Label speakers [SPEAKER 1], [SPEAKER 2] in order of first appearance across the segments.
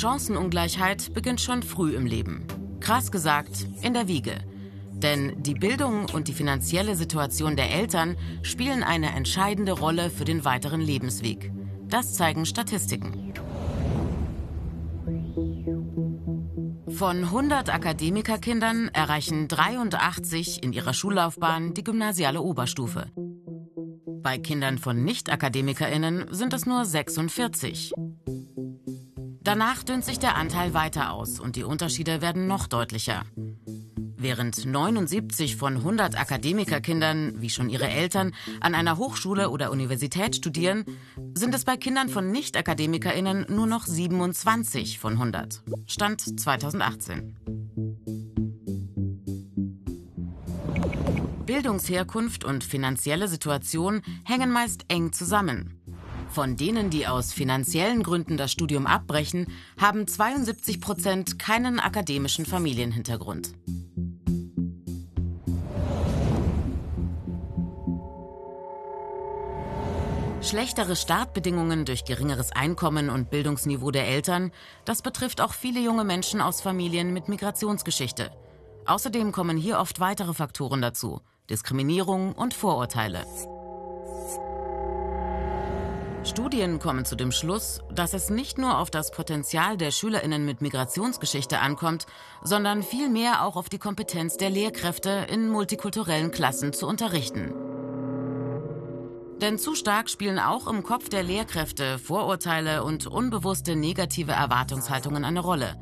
[SPEAKER 1] Chancenungleichheit beginnt schon früh im Leben. Krass gesagt, in der Wiege. Denn die Bildung und die finanzielle Situation der Eltern spielen eine entscheidende Rolle für den weiteren Lebensweg. Das zeigen Statistiken. Von 100 Akademikerkindern erreichen 83 in ihrer Schullaufbahn die gymnasiale Oberstufe. Bei Kindern von Nicht-AkademikerInnen sind es nur 46. Danach dünnt sich der Anteil weiter aus und die Unterschiede werden noch deutlicher. Während 79 von 100 Akademikerkindern, wie schon ihre Eltern, an einer Hochschule oder Universität studieren, sind es bei Kindern von Nicht-AkademikerInnen nur noch 27 von 100. Stand 2018. Bildungsherkunft und finanzielle Situation hängen meist eng zusammen. Von denen, die aus finanziellen Gründen das Studium abbrechen, haben 72 Prozent keinen akademischen Familienhintergrund. Schlechtere Startbedingungen durch geringeres Einkommen und Bildungsniveau der Eltern, das betrifft auch viele junge Menschen aus Familien mit Migrationsgeschichte. Außerdem kommen hier oft weitere Faktoren dazu, Diskriminierung und Vorurteile. Studien kommen zu dem Schluss, dass es nicht nur auf das Potenzial der Schülerinnen mit Migrationsgeschichte ankommt, sondern vielmehr auch auf die Kompetenz der Lehrkräfte in multikulturellen Klassen zu unterrichten. Denn zu stark spielen auch im Kopf der Lehrkräfte Vorurteile und unbewusste negative Erwartungshaltungen eine Rolle.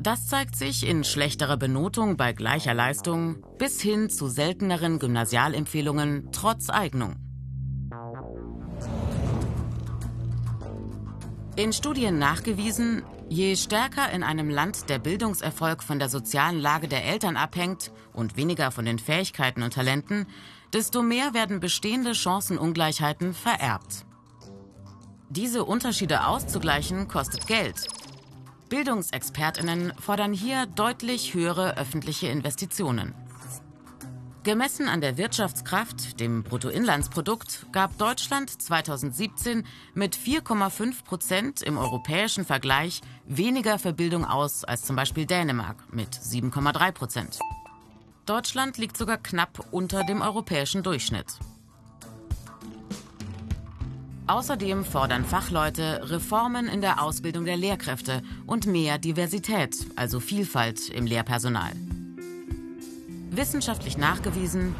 [SPEAKER 1] Das zeigt sich in schlechterer Benotung bei gleicher Leistung bis hin zu selteneren Gymnasialempfehlungen trotz Eignung. In Studien nachgewiesen, je stärker in einem Land der Bildungserfolg von der sozialen Lage der Eltern abhängt und weniger von den Fähigkeiten und Talenten, desto mehr werden bestehende Chancenungleichheiten vererbt. Diese Unterschiede auszugleichen kostet Geld. Bildungsexpertinnen fordern hier deutlich höhere öffentliche Investitionen. Gemessen an der Wirtschaftskraft, dem Bruttoinlandsprodukt, gab Deutschland 2017 mit 4,5 Prozent im europäischen Vergleich weniger für Bildung aus als zum Beispiel Dänemark mit 7,3 Prozent. Deutschland liegt sogar knapp unter dem europäischen Durchschnitt. Außerdem fordern Fachleute Reformen in der Ausbildung der Lehrkräfte und mehr Diversität, also Vielfalt im Lehrpersonal. Wissenschaftlich nachgewiesen,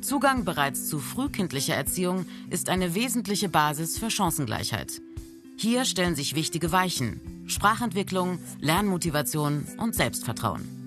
[SPEAKER 1] Zugang bereits zu frühkindlicher Erziehung ist eine wesentliche Basis für Chancengleichheit. Hier stellen sich wichtige Weichen, Sprachentwicklung, Lernmotivation und Selbstvertrauen.